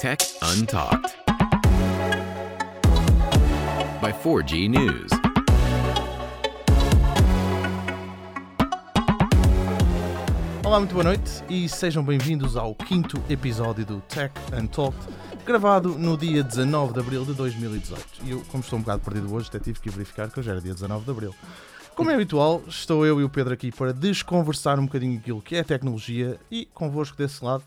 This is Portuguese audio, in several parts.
Tech Untalked by 4G News. Olá, muito boa noite e sejam bem-vindos ao quinto episódio do Tech Untalked, gravado no dia 19 de abril de 2018. E eu, como estou um bocado perdido hoje, até tive que verificar que hoje era dia 19 de abril. Como é habitual, estou eu e o Pedro aqui para desconversar um bocadinho aquilo que é tecnologia e convosco desse lado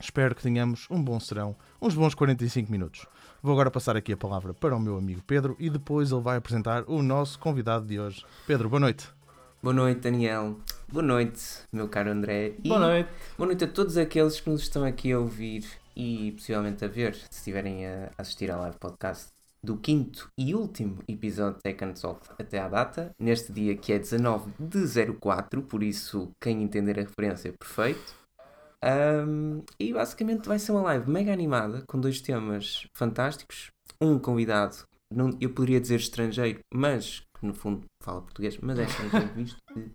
espero que tenhamos um bom serão, uns bons 45 minutos. Vou agora passar aqui a palavra para o meu amigo Pedro e depois ele vai apresentar o nosso convidado de hoje. Pedro, boa noite. Boa noite, Daniel. Boa noite, meu caro André. E Boa noite. Boa noite a todos aqueles que nos estão aqui a ouvir e possivelmente a ver, se estiverem a assistir à live podcast do quinto e último episódio de Tech and Talk até à data, neste dia que é 19 de 04, por isso quem entender a referência, perfeito. Um, e basicamente vai ser uma live mega animada com dois temas fantásticos. Um convidado, não, eu poderia dizer estrangeiro, mas que no fundo fala português, mas é estrangeiro visto que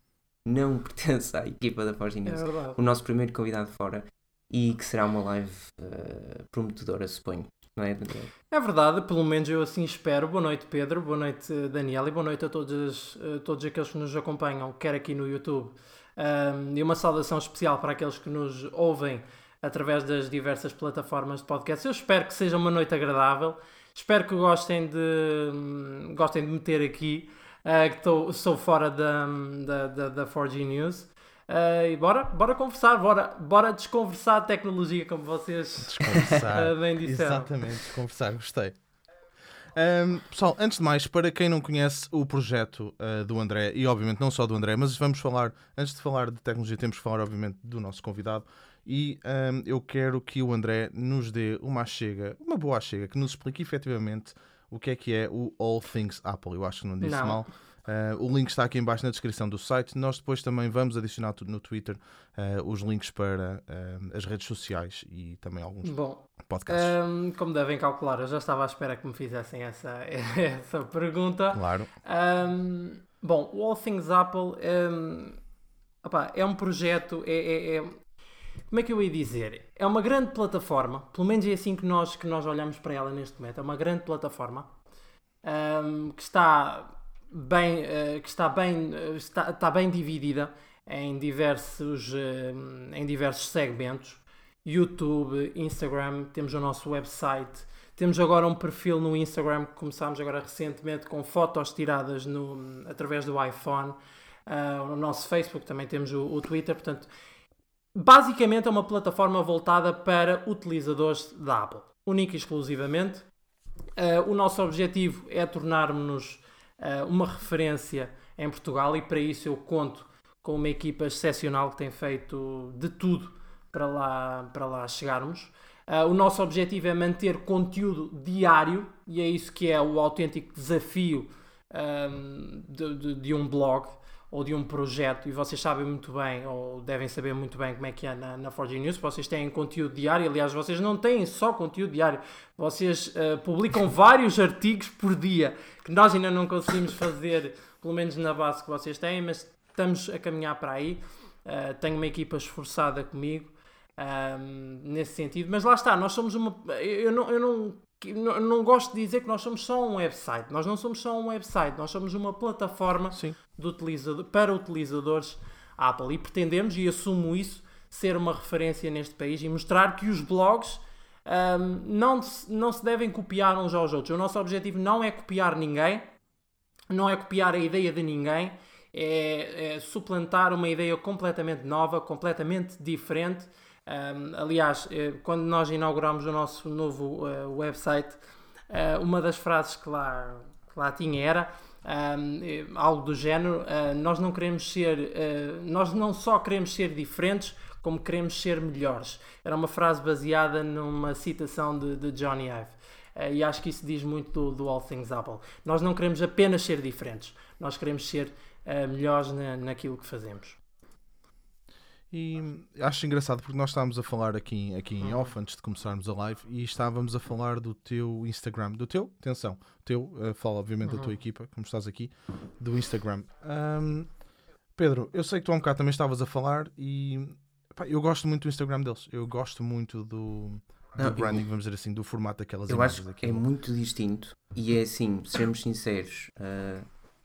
não pertence à equipa da Forge É News. verdade. O nosso primeiro convidado fora e que será uma live uh, prometedora, suponho. Não é, Daniel? É verdade, pelo menos eu assim espero. Boa noite, Pedro. Boa noite, Daniel. E boa noite a todos, eh, todos aqueles que nos acompanham, quer aqui no YouTube. Um, e uma saudação especial para aqueles que nos ouvem através das diversas plataformas de podcast. Eu espero que seja uma noite agradável. Espero que gostem de, gostem de me ter aqui. uh, que tô, sou fora da, da, da, da 4G News. Uh, e bora, bora conversar, bora, bora desconversar a tecnologia, como vocês Desconversar. uh, bem disseram. Exatamente, desconversar, gostei. Ahm, pessoal, antes de mais, para quem não conhece o projeto ah, do André, e obviamente não só do André, mas vamos falar, antes de falar de tecnologia, temos que falar, obviamente, do nosso convidado. E ahm, eu quero que o André nos dê uma chega, uma boa chega, que nos explique efetivamente o que é que é o All Things Apple. Eu acho que não disse Não. mal. Ah, o link está aqui embaixo na descrição do site. Nós depois também vamos adicionar tudo no Twitter ah, os links para ah, as redes sociais e também alguns Bom, podcasts. Hum, como devem calcular, eu já estava à espera que me fizessem essa, essa pergunta. Claro. Hum, bom, o All Things Apple hum, opá, é um projeto, é, é- é- como é que eu ia dizer? É uma grande plataforma, pelo menos é assim que nós, que nós olhamos para ela neste momento, é uma grande plataforma que está bem, eh, que está bem, eh, está, está bem dividida em diversos, hum, em diversos segmentos. YouTube, Instagram, temos o nosso website, temos agora um perfil no Instagram que começámos agora recentemente com fotos tiradas no, através do iPhone. No nosso Facebook também temos o, o Twitter, portanto, basicamente é uma plataforma voltada para utilizadores da Apple, única e exclusivamente. Ah, o nosso objetivo é tornarmos-nos uma referência em Portugal e para isso eu conto com uma equipa excepcional que tem feito de tudo para lá, para lá chegarmos. Ah, o nosso objetivo é manter conteúdo diário e é isso que é o autêntico desafio ahm, de, de- de um blog ou de um projeto. E vocês sabem muito bem, ou devem saber muito bem como é que é na, na 4G News. Vocês têm conteúdo diário, aliás, vocês não têm só conteúdo diário, vocês ah, publicam vários artigos por dia que nós ainda não conseguimos fazer, pelo menos na base que vocês têm, mas estamos a caminhar para aí. Ah, tenho uma equipa esforçada comigo ahm, nesse sentido, mas lá está, nós somos uma. Eu não, eu não, não gosto de dizer que nós somos só um website, nós não somos só um website, nós somos uma plataforma Sim. Utilizador, para utilizadores Apple e pretendemos, e assumo isso, ser uma referência neste país e mostrar que os blogs ahm, não, não se devem copiar uns aos outros. O nosso objetivo não é copiar ninguém, não é copiar a ideia de ninguém, é, é suplantar uma ideia completamente nova, completamente diferente. Um, aliás, eh, quando nós inauguramos o nosso novo eh, website, eh, uma das frases que lá, que lá tinha era um, eh, algo do género: eh, nós não queremos ser, eh, nós não só queremos ser diferentes, como queremos ser melhores. Era uma frase baseada numa citação de, de Johnny Ive. Eh, e acho que isso diz muito do, do All Things Apple. Nós não queremos apenas ser diferentes, nós queremos ser melhores na, naquilo que fazemos. E acho engraçado porque nós estávamos a falar aqui, aqui em off antes de começarmos a live e estávamos a falar do teu Instagram, do teu, atenção, teu, uh, fala obviamente da tua equipa, como estás aqui, do Instagram. Ahm, Pedro, eu sei que tu há um bocado também estavas a falar e pá, eu gosto muito do Instagram deles, eu gosto muito do, Não, do branding, vamos dizer assim, do formato daquelas Eu imagens. acho que é muito distinto e é assim, sejamos sinceros, ah,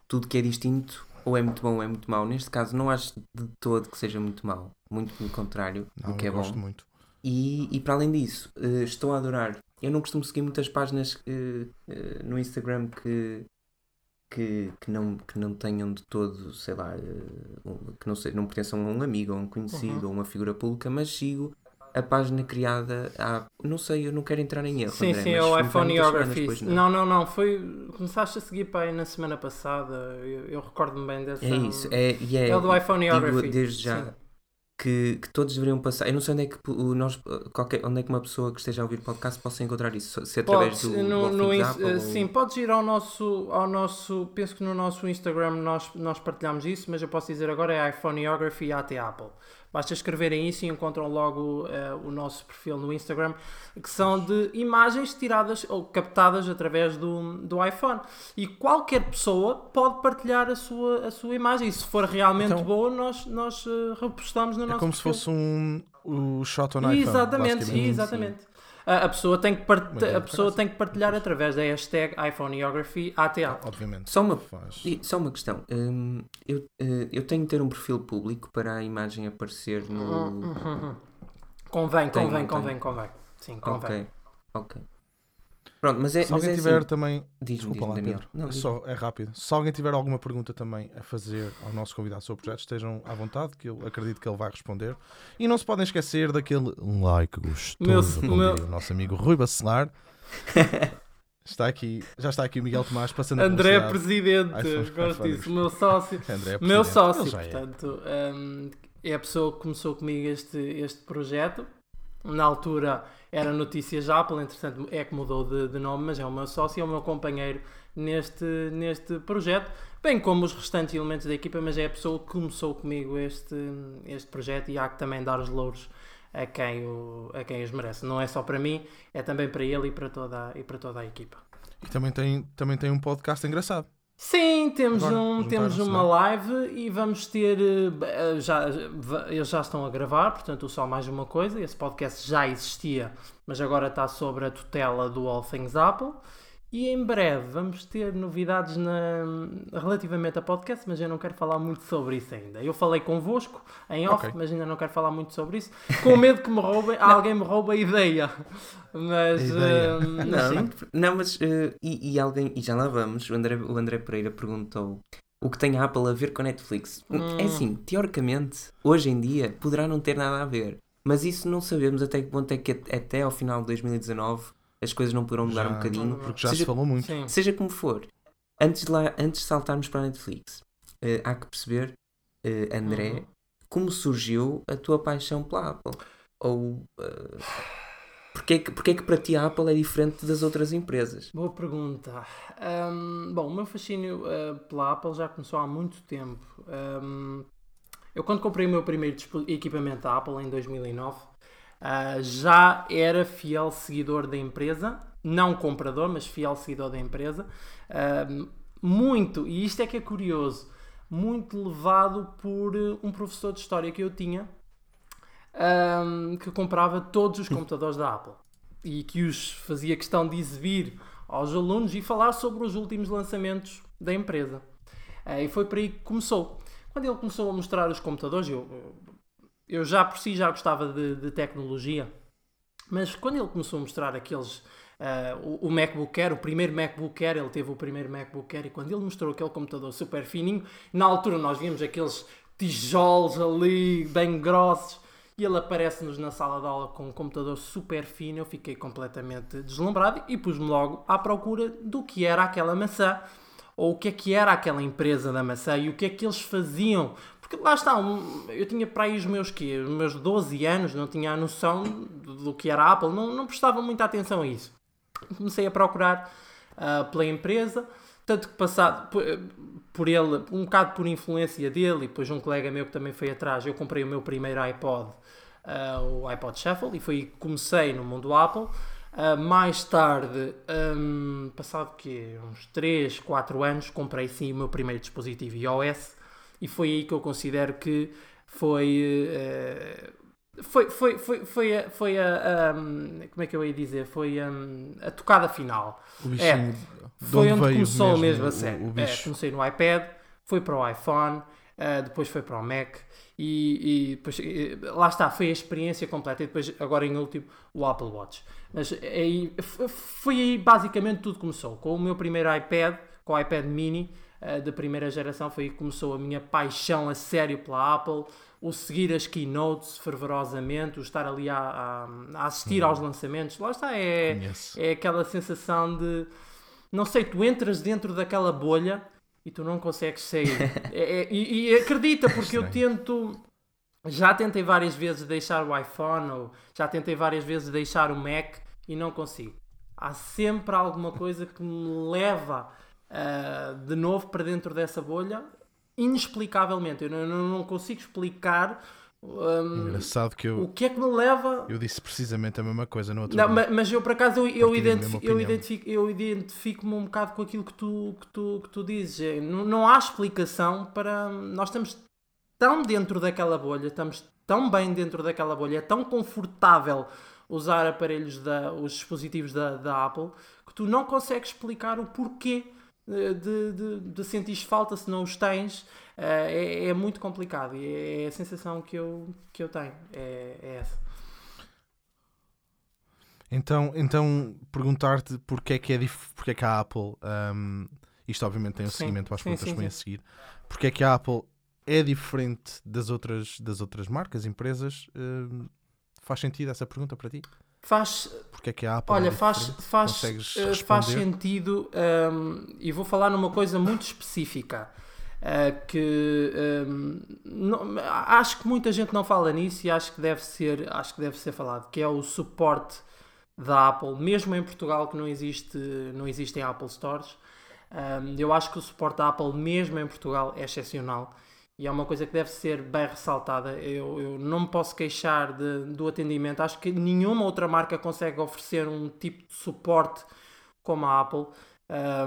tudo que é distinto ou é muito bom ou é muito mau. Neste caso, não acho de todo que seja muito mau, muito pelo contrário Não, do que é bom. gosto muito. E, e para além disso, eh, estou a adorar. Eu não costumo seguir muitas páginas eh, eh, no Instagram que, que, que, não, que não tenham de todo, sei lá, que não, sei, não pertençam a um amigo, ou a um conhecido, ou uma figura pública, mas sigo a página criada há. Não sei, eu não quero entrar em erro. Sim, André, sim, é o foi há iPhone muitas semanas, Geography. pois Não, não, não, foi. Começaste a seguir para aí na semana passada. Eu, eu recordo-me bem dessa. É isso, é, e é, É o do iPhone digo Geography. desde já Sim. que, que todos deveriam passar. Eu não sei onde é que o- nós, qualquer, onde é que uma pessoa que esteja a ouvir podcast possa encontrar isso. Se através Podes, do, no, do no Apple eh, ou- Sim, podes ir ao nosso, ao nosso. Penso que no nosso Instagram nós, nós partilhamos isso, mas eu posso dizer agora é iPhone Geography AT Apple. Basta escreverem isso e encontram logo eh, o nosso perfil no Instagram, que são de imagens tiradas ou captadas através do, do iPhone. E qualquer pessoa pode partilhar a sua, a sua imagem. E se for realmente Então- boa, nós, nós eh, repostamos no É nosso como se perfil. fosse um o shot on iPhone. Exatamente, exatamente. A, a pessoa, tem que, part- Muito a pessoa tem que partilhar através da hashtag iPhoneography ATA. Obviamente. Só uma, Faz. só uma questão. Hum, eu, eh, eu tenho que ter um perfil público para a imagem aparecer no. Uhum. Convém, Tenho, convém, tenho. convém, convém. Sim, convém. Ok, ok. Pronto, mas é. Se mas alguém é tiver assim, também. Desculpa lá. Pedro. Não, É Só, é rápido. Se alguém tiver alguma pergunta também a fazer ao nosso convidado sobre o projeto, estejam à vontade, que eu acredito que ele vai responder. E não se podem esquecer daquele like gostoso, Meu- meu- diria o nosso amigo Rui Bacelar. Está aqui, já está aqui o Miguel Tomás passando a André publicidade. Presidente, iPhone- gosto disso. O meu sócio. André é O meu sócio, é. portanto, hum, é a pessoa que começou comigo este, este projeto. Na altura era Notícias Apple, entretanto é que mudou de, de nome, mas é o meu sócio é o meu companheiro neste, neste projeto, bem como os restantes elementos da equipa, mas é a pessoa que começou comigo este, este projeto e há que também dar os louros a quem, o, a quem os merece. Não é só para mim, é também para ele e para toda, e para toda a equipa. E também tem, também tem um podcast engraçado. Sim, temos, Agora, um, temos uma não live e vamos ter. eh, Já, va- eles já estão a gravar, portanto, só mais uma coisa. Esse podcast já existia, mas agora está sobre a tutela do All Things Apple. E em breve vamos ter novidades na, relativamente a podcast, mas eu não quero falar muito sobre isso ainda. Eu falei convosco em off, Ok. mas ainda não quero falar muito sobre isso, com medo que me roubem, alguém me roube a ideia. Mas, A ideia. mas Não, não, não, mas eh, e, e alguém, e já lá vamos, o André, o André Pereira perguntou o que tem a Apple a ver com a Netflix. Hum. É assim, teoricamente, hoje em dia, poderá não ter nada a ver, mas isso não sabemos até que ponto é que at- até ao final de 2019 as coisas não poderão mudar Já- um bocadinho. Porque já Seja- se falou muito. Sim. Seja como for, antes de, lá, antes de saltarmos para a Netflix, eh, há que perceber, eh, André, Uhum. como surgiu a tua paixão pela Apple? Ou eh, porque, é que, porque é que para ti a Apple é diferente das outras empresas? Boa pergunta. Ahm, bom, o meu fascínio ah, pela Apple já começou há muito tempo. Ahm, eu, quando comprei o meu primeiro equipamento da Apple, em 2009, ah, já era fiel seguidor da empresa. Não comprador, mas fiel seguidor da empresa. Ahm, muito, e isto é que é curioso, muito levado por eh, um professor de história que eu tinha, que comprava todos os computadores da Apple e que os fazia questão de exibir aos alunos e falar sobre os últimos lançamentos da empresa. Eh, e foi por aí que começou. Quando ele começou a mostrar os computadores, eu, eu já por si já gostava de, de tecnologia, mas quando ele começou a mostrar aqueles. eh, o, o MacBook Air, o primeiro MacBook Air, ele teve o primeiro MacBook Air e quando ele mostrou aquele computador super fininho, na altura nós víamos aqueles tijolos ali, bem grossos, e ele aparece-nos na sala de aula com um computador super fino. Eu fiquei completamente deslumbrado e pus-me logo à procura do que era aquela maçã ou o que é que era aquela empresa da maçã e o que é que eles faziam. Porque lá está, um- eu tinha para aí os meus, quê? os meus 12 anos, não tinha a noção do, do que era a Apple, não, não prestava muita atenção a isso. Comecei a procurar ah, pela empresa, tanto que passado por, por ele, um bocado por influência dele e depois um colega meu que também foi atrás, eu comprei o meu primeiro iPod, ah, o iPod Shuffle, e foi aí que comecei no mundo Apple. Ah, mais tarde, hum, passado que uns 3, 4 anos, comprei sim o meu primeiro dispositivo iOS e foi aí que eu considero que foi eh, foi, foi, foi, foi, a, foi a, um, como é que eu ia dizer? Foi um, a tocada final. O bichinho. É, Foi onde começou mesmo, o- a sério. O, É, bicho. comecei no iPad, foi para o iPhone, uh, depois foi para o Mac e, e depois eh, lá está, foi a experiência completa. E depois, agora em último, o Apple Watch. Mas aí, foi aí basicamente tudo começou. Com o meu primeiro iPad, com o iPad mini uh, da primeira geração, foi aí que começou a minha paixão a sério pela Apple. O seguir as keynotes fervorosamente, o estar ali a, a- a assistir aos lançamentos, lá está, é, Conheço. é aquela sensação de não sei, tu entras dentro daquela bolha e tu não consegues sair. É- é- e, e acredita, porque eu tento. Já tentei várias vezes deixar o iPhone, ou já tentei várias vezes deixar o Mac e não consigo. Há sempre alguma coisa que me leva ah, de novo para dentro dessa bolha, inexplicavelmente. Eu não, não- consigo explicar hum, Engraçado que o eu, que é que me leva eu disse precisamente a mesma coisa no outro não, dia. ma- mas eu por acaso eu, eu, Partilho a mesma identifi- eu, identifico, eu identifico-me um bocado com aquilo que tu, que tu, que tu dizes. É, Não, não há explicação para. Nós estamos tão dentro daquela bolha, estamos tão bem dentro daquela bolha, é tão confortável usar aparelhos da, os dispositivos da, da Apple que tu não consegues explicar o porquê de, de, de sentires falta se não os tens. Eh, É, é muito complicado e é a sensação que eu, que eu tenho. É, é essa. Então, então perguntar-te porque é que é dif... porque é que a Apple um, isto obviamente tem um Sim, seguimento às perguntas que vêm a seguir porque é que a Apple é diferente das outras das outras marcas empresas um, faz sentido essa pergunta para ti Faz, porque é que a Apple Olha, é faz, faz, eh, faz sentido hum, e vou falar numa coisa muito específica eh, que hum, não- acho que muita gente não fala nisso e acho que deve ser acho que deve ser falado que é o suporte da Apple mesmo em Portugal que não existe não existem Apple Stores. Hum, eu acho que o suporte da Apple mesmo em Portugal é excepcional e é uma coisa que deve ser bem ressaltada. Eu, eu não me posso queixar de- do atendimento. Acho que nenhuma outra marca consegue oferecer um tipo de suporte como a Apple.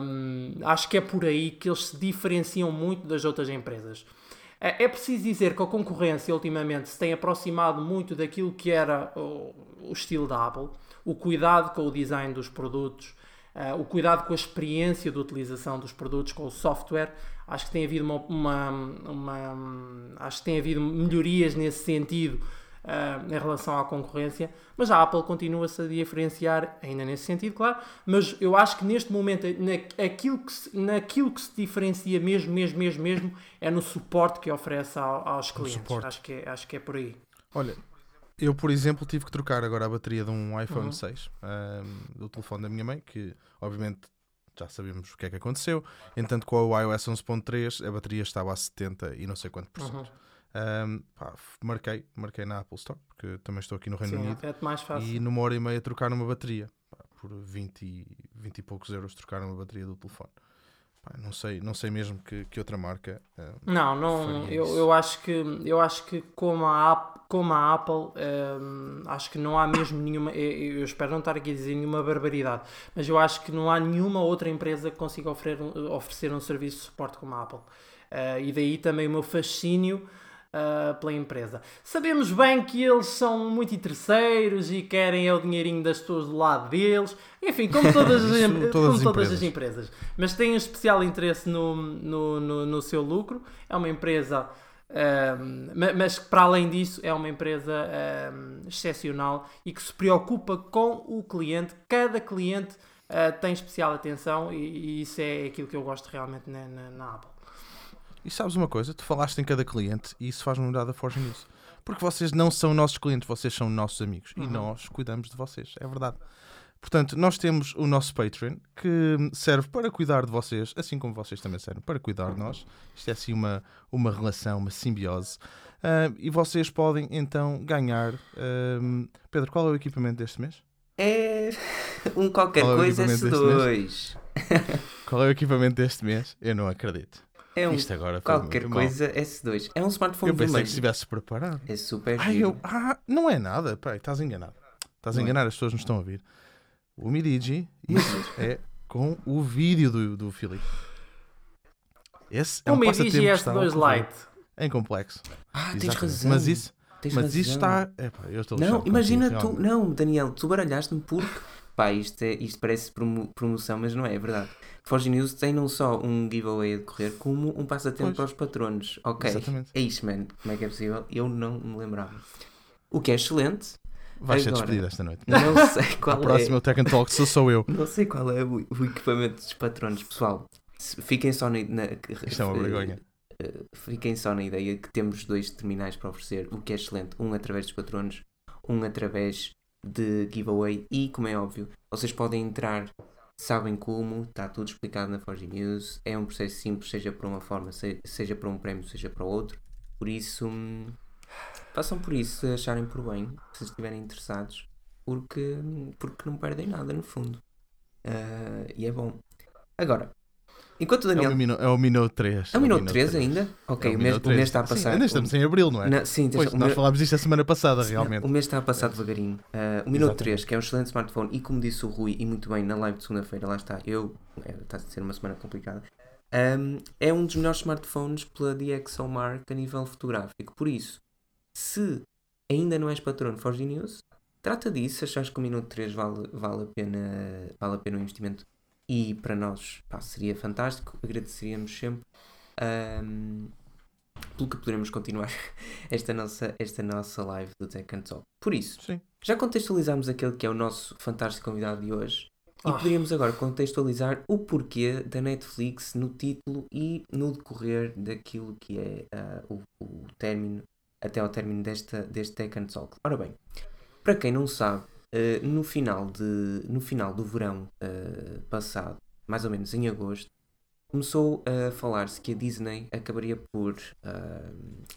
Um, acho que é por aí que eles se diferenciam muito das outras empresas. É é preciso dizer que a concorrência ultimamente se tem aproximado muito daquilo que era o, estilo da Apple, o cuidado com o design dos produtos, eh, o cuidado com a experiência de utilização dos produtos, com o software. Acho que tem havido uma, uma- uma- acho que tem havido melhorias nesse sentido eh, em relação à concorrência, mas a Apple continua-se a diferenciar ainda nesse sentido, claro. Mas eu acho que neste momento na, aquilo que se, naquilo que se diferencia mesmo, mesmo, mesmo, mesmo é no suporte que oferece ao- aos clientes. Acho que, é, acho que é por aí. Olha, eu, por exemplo, tive que trocar agora a bateria de um iPhone Uhum. 6 um, do telefone da minha mãe, que obviamente já sabemos o que é que aconteceu. Entanto, com o iOS 11.3 a bateria estava a 70 e não sei quanto por cento. Uhum. Um, pá, marquei, marquei na Apple Store, porque também estou aqui no Reino Sim, Unido. é mais fácil. E numa hora e meia trocaram uma bateria. Pá, por 20, e- 20 e poucos euros trocaram uma bateria do telefone. Não, sei, não sei mesmo que, que outra marca. um, Não, não, eu, eu acho que eu acho que como a, como a Apple hum, acho que não há mesmo nenhuma eu, eu espero não estar aqui a dizer nenhuma barbaridade, mas eu acho que não há nenhuma outra empresa que consiga oferecer, um- oferecer um serviço de suporte como a Apple. Ah, e daí também o meu fascínio ah, pela empresa. Sabemos bem que eles são muito interesseiros e querem é o dinheirinho das pessoas do lado deles. Enfim, como todas as, em- todas como as todas as empresas. Mas têm um especial interesse no, no, no, no seu lucro. É uma empresa. ahm, ma- mas que, para além disso é uma empresa ahm, excepcional e que se preocupa com o cliente. Cada cliente ah, tem especial atenção e, e isso é aquilo que eu gosto realmente na, na, na Apple. E sabes uma coisa? Tu falaste em cada cliente e isso faz-me lembrar da Forge News. Porque vocês não são nossos clientes, vocês são nossos amigos. Uhum. E nós cuidamos de vocês, é verdade. Portanto, nós temos o nosso Patreon que serve para cuidar de vocês, assim como vocês também servem para cuidar de nós. Isto é assim uma, uma relação, uma simbiose. Ah, e vocês podem então ganhar. ah, Pedro, qual é o equipamento deste mês? É um qualquer Qual é coisa equipamento deste S2. Qual é o equipamento deste mês? Eu não acredito. É um Isto agora qualquer muito mal. coisa S2. É um smartphone Eu pensei vermelho. que estivesse preparado. É super giro. eu, ah, não é nada. Peraí, estás enganado. Estás a é. enganar, as pessoas não estão a ouvir. O Midigi, isso é com o vídeo do, do Filipe. Esse é o um Mi passatempo Digi que está a S2 ocorrer Lite. em complexo. Ah, tens Exatamente. razão. Mas isso, tens Mas razão. isto está. Epá, eu estou Não, imagina tu. Não, Daniel, tu baralhaste-me porque. Pá, isto, é, isto parece promo- promoção, mas não é, é verdade. Forge News tem não só um giveaway a decorrer, como um passatempo Pois. para os patronos. Ok. Exatamente. É isto, man. Como é que é possível? Eu não me lembrava. O que é excelente. Vais ser despedido esta noite. Não sei qual é. o Tech and Talk sou, sou eu. Não sei qual é o, o equipamento dos patronos, pessoal. Fiquem só na, na- Isto é uma eh, vergonha. eh, fiquem só na ideia que temos dois terminais para oferecer, o que é excelente. Um através dos patronos, um através de giveaway. E, como é óbvio, vocês podem entrar, sabem como, está tudo explicado na Forge News. É um processo simples, seja para uma forma, se- seja para um prémio, seja para outro. Por isso, façam por isso, se acharem por bem, se estiverem interessados, porque, porque não perdem nada no fundo. Ah, e é bom. Agora, enquanto o É Daniel. o, minu é o minuto 3. É o minuto 13 ainda? Ok, É o, mês, o mês está a Sim, passar. ainda estamos em abril, não é? Na- sim, Pois, o nós mês- falámos disto a semana passada, realmente. o mês está a passar devagarinho. Uh, o Exatamente. 3, que é um excelente smartphone, e como disse o Rui, e muito bem, na live de segunda-feira, lá está, eu. é, Está a ser uma semana complicada. um, é um dos melhores smartphones pela DxOMark a nível fotográfico. Por isso, se ainda não és patrono Forge News, trata disso. Se achares que o Minuto 3 vale, vale, a, pena, vale a pena o investimento, e para nós pá, seria fantástico, agradeceríamos sempre. um, pelo que poderemos continuar esta nossa, esta nossa live do Tech and Talk. Por isso, Sim. já contextualizámos aquele que é o nosso fantástico convidado de hoje e Ah. poderíamos agora contextualizar o porquê da Netflix no título e no decorrer daquilo que é ah, o, o término, até ao término desta, deste Tech and Talk. Ora bem, para quem não sabe, ah, no, final de, no final do verão ah, passado, mais ou menos em agosto, começou a falar-se que a Disney acabaria por ah,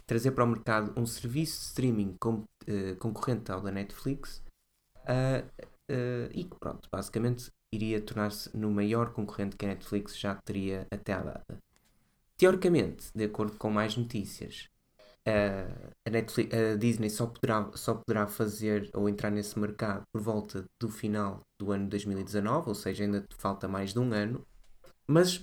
trazer para o mercado um serviço de streaming com- eh, concorrente ao da Netflix e que, pronto, basicamente iria tornar-se no maior concorrente que a Netflix já teria até à data. Teoricamente, de acordo com mais notícias, a, Netflix, a Disney só poderá, só poderá fazer ou entrar nesse mercado por volta do final do ano 2019, ou seja, ainda falta mais de um ano, mas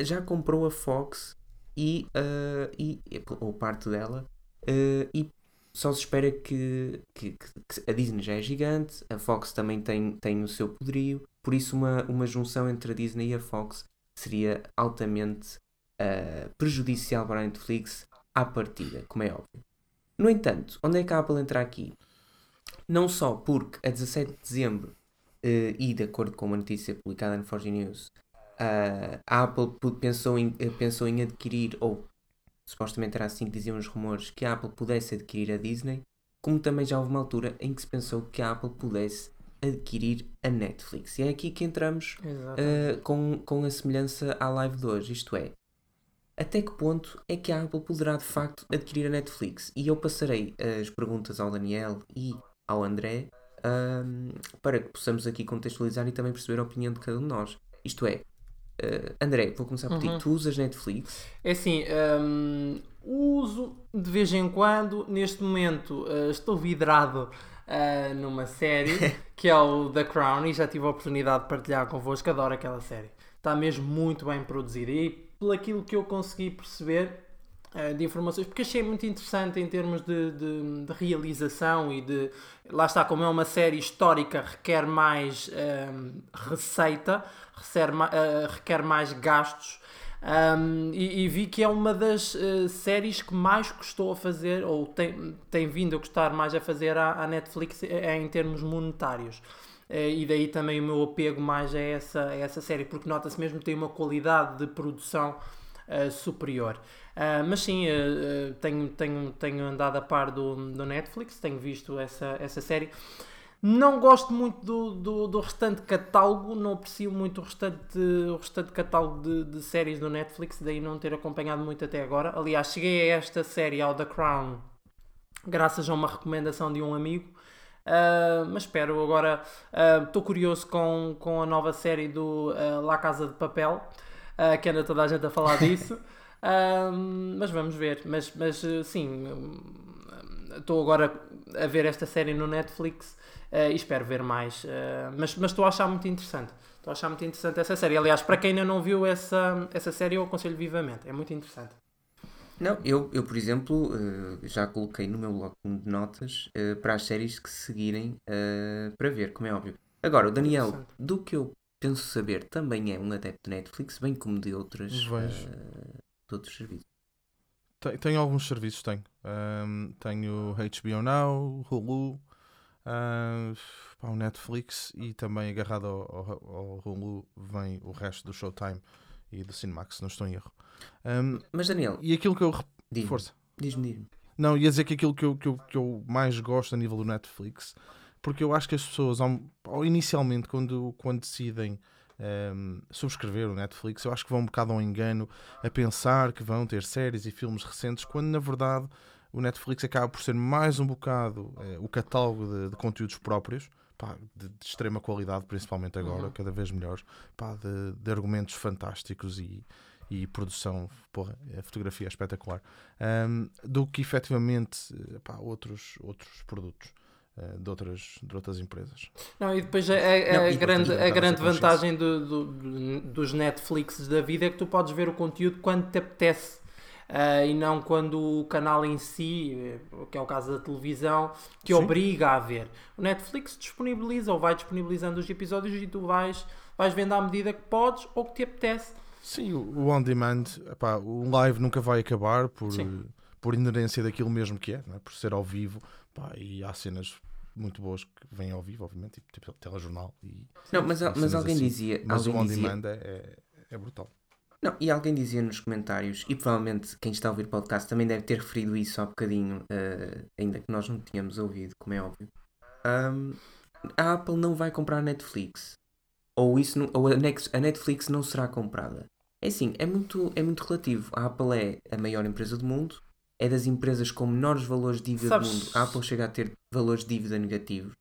já comprou a Fox e, ah, e ou parte dela ah, e só se espera que, que, que- a Disney já é gigante, a Fox também tem, tem o seu poderio, por isso uma, uma junção entre a Disney e a Fox seria altamente ah, prejudicial para a Netflix à partida, como é óbvio. No entanto, onde é que a Apple entra aqui? Não só porque a 17 de dezembro, eh, e de acordo com uma notícia publicada no Forge News, ah, a Apple pensou em, eh, pensou em adquirir, ou supostamente era assim que diziam os rumores, que a Apple pudesse adquirir a Disney, como também já houve uma altura em que se pensou que a Apple pudesse adquirir a Netflix. E é aqui que entramos uh, com, com a semelhança à live de hoje, isto é, até que ponto é que a Apple poderá de facto adquirir a Netflix? E eu passarei as perguntas ao Daniel e ao André um, para que possamos aqui contextualizar e também perceber a opinião de cada um de nós. Isto é, uh, André, vou começar por Uhum. ti. Tu usas Netflix? É assim, hum, uso de vez em quando. Neste momento uh, estou vidrado uh, numa série que é o The Crown e já tive a oportunidade de partilhar convosco. Adoro aquela série. Está mesmo muito bem produzida e aquilo que eu consegui perceber uh, de informações, porque achei muito interessante em termos de, de- de realização e de. Lá está, como é uma série histórica, requer mais hum, receita, requer, uh, requer mais gastos. Um, e, e vi que é uma das uh, séries que mais custou a fazer, ou tem, tem vindo a custar mais a fazer à, à Netflix eh, em termos monetários. Eh, e daí também o meu apego mais a essa, a essa série, porque nota-se mesmo que tem uma qualidade de produção eh, superior. Ah, mas sim, eh, tenho, tenho, tenho andado a par do, do Netflix, tenho visto essa, essa série. Não gosto muito do, do, do restante catálogo, não aprecio muito o restante, o restante catálogo de, de séries do Netflix, daí não ter acompanhado muito até agora. Aliás, cheguei a esta série, ao The Crown, graças a uma recomendação de um amigo. Uh, mas espero agora. Estou curioso com, com a nova série do uh, La Casa de Papel, uh, que anda toda a gente a falar disso. Uh, mas vamos ver. Mas, mas uh, sim, estou agora a ver esta série no Netflix uh, e espero ver mais. Uh, mas mas estou a achar muito interessante. Estou a achar muito interessante essa série. Aliás, para quem ainda não viu essa, essa série, eu aconselho vivamente. É muito interessante. Não, eu, eu por exemplo, eh, já coloquei no meu bloco de notas eh, para as séries que seguirem eh, para ver, como é óbvio. Agora, o Daniel, do que eu penso saber, também é um adepto de Netflix, bem como de, outras, Vejo. eh, de outros serviços. Tem- Tenho alguns serviços, tenho. Ahm, tenho HBO Now, Hulu, pá, o Netflix e também agarrado ao, ao- ao Hulu vem o resto do Showtime e do Cinemax, se não estou em erro. Ahm, Mas Daniel, e aquilo que eu. diz-me, Força. diz-me, diz-me. Não, ia dizer que aquilo que eu, que, eu, que eu mais gosto a nível do Netflix, porque eu acho que as pessoas, ao, ao- inicialmente, quando, quando decidem ehm, subscrever o Netflix, eu acho que vão um bocado ao engano a pensar que vão ter séries e filmes recentes, quando na verdade o Netflix acaba por ser mais um bocado eh, o catálogo de, de conteúdos próprios. pá, de, de extrema qualidade, principalmente agora, Uhum. cada vez melhores, pá, de, de argumentos fantásticos e, e produção, porra, a fotografia é espetacular um, do que efetivamente eh, pá, outros, outros produtos eh, de, outras, de outras empresas. Não, e depois a, a- a Não, e grande, depois a grande a ser vantagem do- do- do- dos Netflix da vida é que tu podes ver o conteúdo quando te apetece. ah, e não quando o canal em si, que é o caso da televisão, te Sim. obriga a ver. O Netflix disponibiliza ou vai disponibilizando os episódios e tu vais, vais vendo à medida que podes ou que te apetece. Sim, o, o on demand, epá, o live nunca vai acabar por, Sim. por inerência daquilo mesmo que é, é? por ser ao vivo, pá, e há cenas muito boas que vêm ao vivo, obviamente, tipo, tipo telejornal. E, Não, mas, e mas alguém assim. dizia, Mas o alguém on dizia, demand é, é, é brutal. Não, e alguém dizia nos comentários, e provavelmente quem está a ouvir o podcast também deve ter referido isso há bocadinho, eh, ainda que nós não tínhamos ouvido, como é óbvio. Ahm, a Apple não vai comprar a Netflix. Ou, isso não- ou a Netflix não será comprada. É assim, é muito, é muito relativo. A Apple é a maior empresa do mundo, é das empresas com menores valores de dívida Sabes- do mundo. A Apple chega a ter valores de dívida negativos.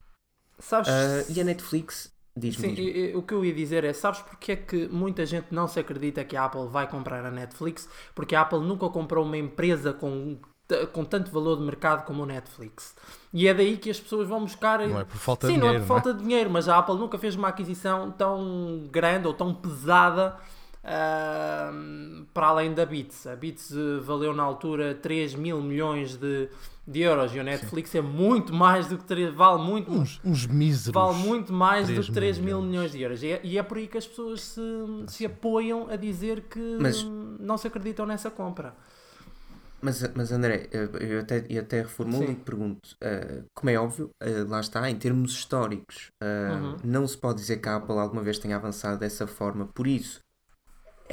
Sabes? Ah, e a Netflix, diz-me, Sim, e- e o que eu ia dizer é, sabes porque é que muita gente não se acredita que a Apple vai comprar a Netflix? Porque a Apple nunca comprou uma empresa com, com tanto valor de mercado como o Netflix. E é daí que as pessoas vão buscar... Não é por falta Sim, de não é dinheiro, por falta de dinheiro, mas a Apple nunca fez uma aquisição tão grande ou tão pesada para além da Beats. A Beats eh, valeu na altura 3 mil milhões de, de euros e o Netflix é muito mais do que 3, vale muito, Uns, uns míseros. vale muito mais do 3 que 3 mil mil milhões. milhões de euros. E é, e é por aí que as pessoas se, se apoiam a dizer que Mas- não se acreditam nessa compra. Mas, mas André, eu até, eu até reformulo Sim. e pergunto, eh, como é óbvio, eh, lá está, em termos históricos, eh, Uhum. não se pode dizer que a Apple alguma vez tenha avançado dessa forma, por isso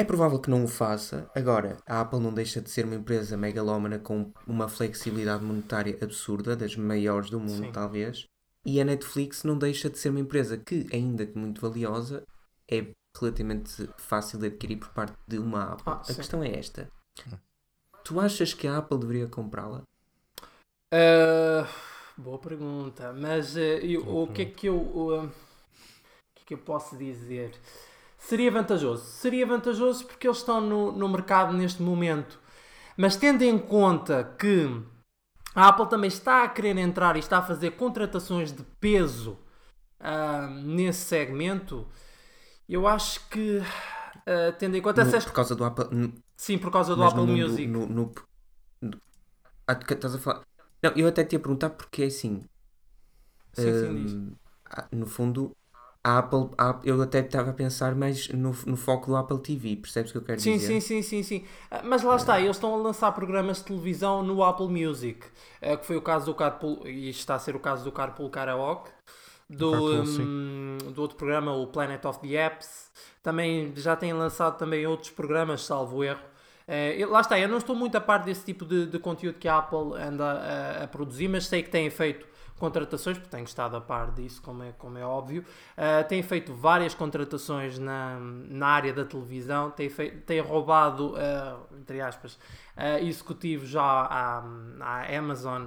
é provável que não o faça. Agora, a Apple não deixa de ser uma empresa megalómana com uma flexibilidade monetária absurda, das maiores do mundo, Sim. talvez, e a Netflix não deixa de ser uma empresa que, ainda que muito valiosa, é relativamente fácil de adquirir por parte de uma Apple. Ah, a sim. questão é esta. Tu achas que a Apple deveria comprá-la? Ah, boa pergunta, mas ah, eu- o que é que eu ah, o que é que eu posso dizer? Seria vantajoso. Seria vantajoso porque eles estão no, no mercado neste momento. Mas tendo em conta que a Apple também está a querer entrar e está a fazer contratações de peso ah, nesse segmento, eu acho que ah, tendo em conta No- essas por causa do Apple. no- sim por causa do Apple no Music. No, no- no- Ah, estás a falar. Não, eu até te ia perguntar porque é assim. Sim, sim, diz. no fundo, a Apple. a- eu até estava a pensar mais no, no foco do Apple TV, percebes o que eu quero Sim, dizer? sim, sim, sim, sim. Ah, Mas lá está, eles estão a lançar programas de televisão no Apple Music, ah, que foi o caso do Carpool, e está a ser o caso do Carpool Karaoke, do, Carpool, hum, do outro programa, o Planet of the Apps. Também já têm lançado também outros programas, salvo erro. E lá está, eu não estou muito a par desse tipo de, de conteúdo que a Apple anda a, a produzir, mas sei que têm feito contratações, porque tenho estado a par disso, como é, como é óbvio. Uh, tem feito várias contratações na, na área da televisão, tem, feito, tem roubado, uh, entre aspas, uh, executivos já à, à Amazon,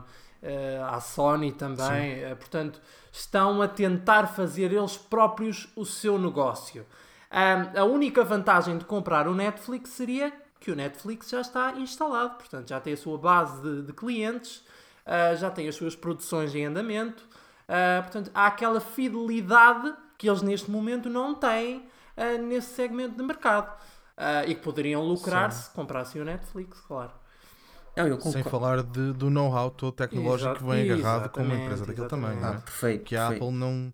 à Sony também. Portanto, estão a tentar fazer eles próprios o seu negócio. A única vantagem de comprar o Netflix seria que o Netflix já está instalado, portanto, já tem a sua base de, de clientes, uh, já tem as suas produções em andamento. Uh, portanto, há aquela fidelidade que eles neste momento não têm uh, nesse segmento de mercado uh, e que poderiam lucrar se comprassem o Netflix, claro. Não, eu Sem falar de- do know-how todo tecnológico que vem Exato, agarrado com uma empresa daquele tamanho. não Ah, é? perfeito. Que a perfeito. Apple não.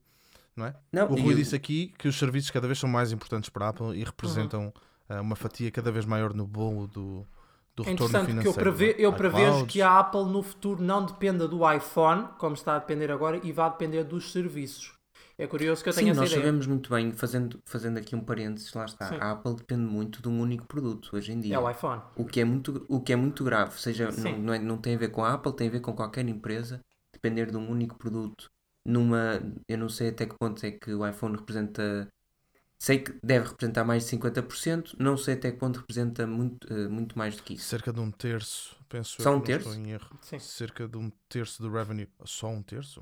Não, O e Rui eu- disse aqui que os serviços cada vez são mais importantes para a Apple e representam Uhum. uma fatia cada vez maior no bolo do, do É retorno interessante financeiro. que eu, preve, é? eu prevejo que a Apple no futuro não dependa do iPhone, como está a depender agora, e vá depender dos serviços. É curioso que eu Sim, tenha essa nós ideia. sabemos muito bem, fazendo, fazendo aqui um parênteses, lá está. Sim. A Apple depende muito de um único produto hoje em dia. É o iPhone. O que é muito, o que é muito grave, seja, Sim. não, não, é- não tem a ver com a Apple, tem a ver com qualquer empresa, depender de um único produto. Numa, eu não sei até que ponto é que o iPhone representa, sei que deve representar mais de 50%, não sei até que ponto representa muito, eh, muito mais do que isso. Cerca de um terço, penso Só eu, um que não terço? estou em erro. Sim. Cerca de um terço do revenue. Só um terço?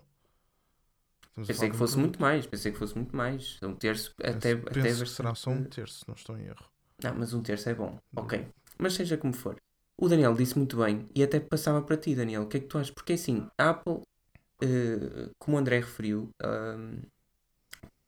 Estamos Pensei que um fosse produto. muito mais, pensei que fosse muito mais. Um terço até, Penso, até penso que será bastante- só um terço, não estou em erro. Não, mas um terço é bom. Ok. Mas seja como for. O Daniel disse muito bem e até passava para ti, Daniel. O que é que tu achas? Porque assim, a Apple, eh, como o André referiu, ahm,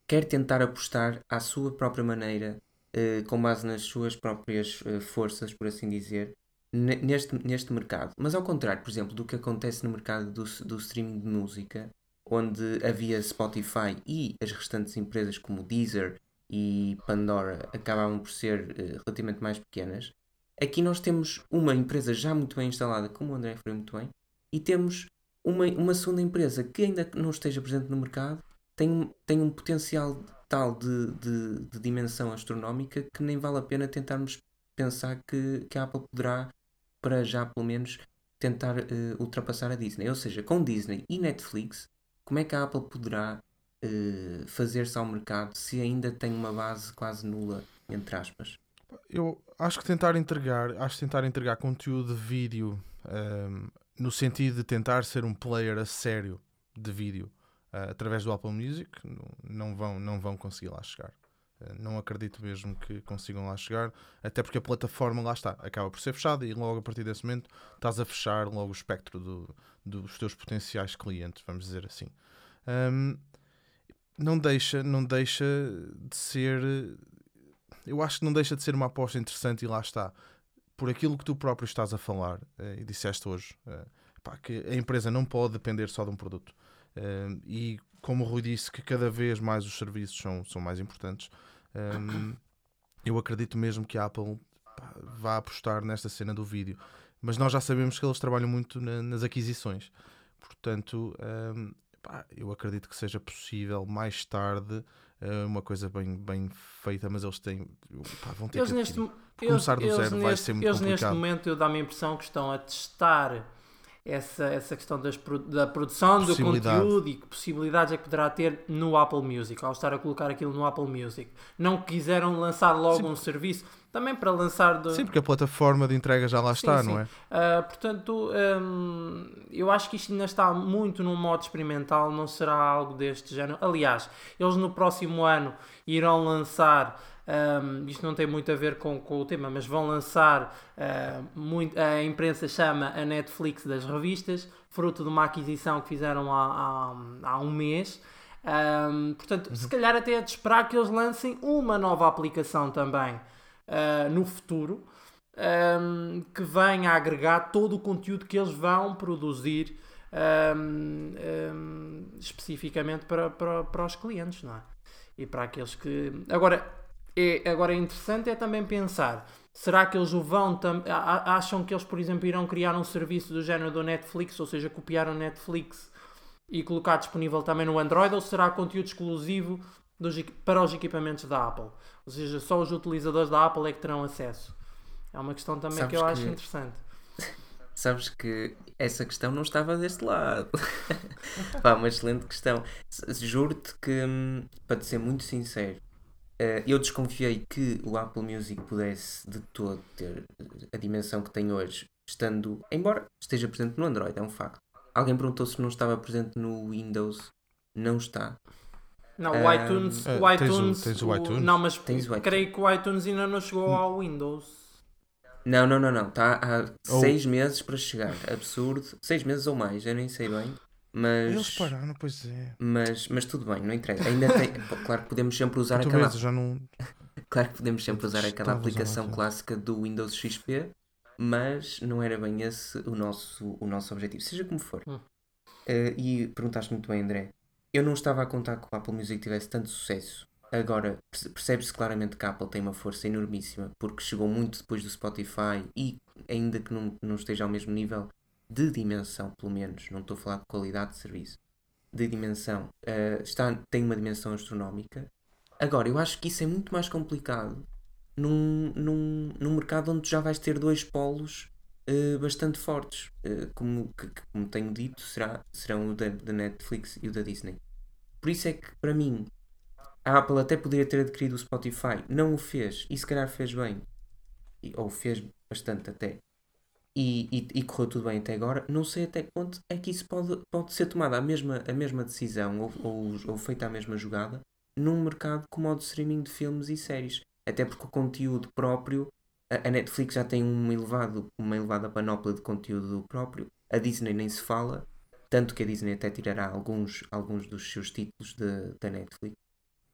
quer tentar apostar à sua própria maneira, eh, com base nas suas próprias eh, forças, por assim dizer, ne- neste, neste mercado. Mas ao contrário, por exemplo, do que acontece no mercado do, do streaming de música, onde havia Spotify e as restantes empresas como Deezer e Pandora acabavam por ser eh, relativamente mais pequenas. Aqui nós temos uma empresa já muito bem instalada, como o André referiu muito bem, e temos uma, uma segunda empresa que ainda não esteja presente no mercado, tem, tem um potencial tal de, de, de dimensão astronómica que nem vale a pena tentarmos pensar que, que a Apple poderá, para já pelo menos, tentar eh, ultrapassar a Disney. Ou seja, com Disney e Netflix, como é que a Apple poderá eh, fazer-se ao mercado se ainda tem uma base quase nula, entre aspas? Eu acho que tentar entregar, acho que tentar entregar conteúdo de vídeo ahm, no sentido de tentar ser um player a sério de vídeo ah, através do Apple Music não, vão, não vão conseguir lá chegar. Ah, não acredito mesmo que consigam lá chegar, até porque a plataforma lá está, acaba por ser fechada e logo a partir desse momento estás a fechar logo o espectro do- dos teus potenciais clientes, vamos dizer assim. Ahm, não deixa, não deixa de ser eu acho que não deixa de ser uma aposta interessante e lá está. Por aquilo que tu próprio estás a falar eh, e disseste hoje, eh, pá, que a empresa não pode depender só de um produto. E como o Rui disse, que cada vez mais os serviços são, são mais importantes, eh, eu acredito mesmo que a Apple pá, vá apostar nesta cena do vídeo. Mas nós já sabemos que eles trabalham muito na- nas aquisições. Portanto, eh, pá, eu acredito que seja possível mais tarde é uma coisa bem, bem feita, mas eles têm. pá, vão ter Eles que neste, adquirir. eles, Começar do eles zero vai neste, ser muito eles neste complicado. momento eu dá-me a impressão que estão a testar essa, essa questão das, da produção do conteúdo e que possibilidades é que poderá ter no Apple Music, ao estar a colocar aquilo no Apple Music. Não quiseram lançar logo um serviço, também para lançar do, Sim, porque a plataforma de entrega já lá está, sim. não é? Uh, portanto, um, eu acho que isto ainda está muito num modo experimental, não será algo deste género. Aliás, eles no próximo ano irão lançar, um, isto não tem muito a ver com, com o tema, mas vão lançar, uh, muito, a imprensa chama a Netflix das revistas, fruto de uma aquisição que fizeram há, há, há um mês. Um, portanto, se calhar até é de esperar que eles lancem uma nova aplicação também uh, no futuro um, que venha agregar todo o conteúdo que eles vão produzir um, um, especificamente para, para, para os clientes, não é? E para aqueles que. Agora é, agora é interessante é também pensar. Será que eles o vão tam... acham que eles, por exemplo, irão criar um serviço do género do Netflix, ou seja, copiar o Netflix e colocar disponível também no Android, ou será conteúdo exclusivo dos para os equipamentos da Apple? Ou seja, só os utilizadores da Apple é que terão acesso. É uma questão também Sabes que eu acho que- interessante. Sabes que essa questão não estava deste lado. Pá, uma excelente questão. Juro-te que, hum, para te ser muito sincero, eh, eu desconfiei que o Apple Music pudesse de todo ter a dimensão que tem hoje, estando, embora esteja presente no Android, é um facto. Alguém perguntou se não estava presente no Windows. Não está. Não, o Um, iTunes, eh, o tens o- iTunes, tens o iTunes? não, mas Tens o iTunes. creio que o iTunes ainda não chegou ao Windows. Não, não, não, não. Está há Ou- seis meses para chegar. Absurdo. Seis meses ou mais, eu nem sei bem. Mas. Eles pararam, pois é. Mas, mas tudo bem, não interessa. Ainda tem. Claro que podemos sempre usar aquela. já não. Claro que podemos sempre usar aquela aplicação usar. clássica do Windows XP. mas não era bem esse o nosso, o nosso objetivo, seja como for. Hum. Uh, e perguntaste muito bem, André. Eu não estava a contar que o Apple Music tivesse tanto sucesso. Agora, perce- percebe-se claramente que a Apple tem uma força enormíssima, porque chegou muito depois do Spotify e, ainda que não, não esteja ao mesmo nível de dimensão, pelo menos, não estou a falar de qualidade de serviço, de dimensão, uh, está, tem uma dimensão astronómica. Agora, eu acho que isso é muito mais complicado num, num, num mercado onde já vais ter dois polos eh, bastante fortes. Eh, como, que, como tenho dito, será, serão o da, da Netflix e o da Disney. Por isso é que, para mim, a Apple até poderia ter adquirido o Spotify, não o fez, e se calhar fez bem, E- ou fez bastante até, e, e, e correu tudo bem até agora. Não sei até que ponto é que isso pode, pode ser tomada a mesma, a mesma decisão ou, ou, ou feita a mesma jogada num mercado como o de streaming de filmes e séries. Até porque o conteúdo próprio, a, Netflix já tem um elevado, uma elevada panóplia de conteúdo próprio, a Disney nem se fala, tanto que a Disney até tirará alguns, alguns dos seus títulos de- da Netflix.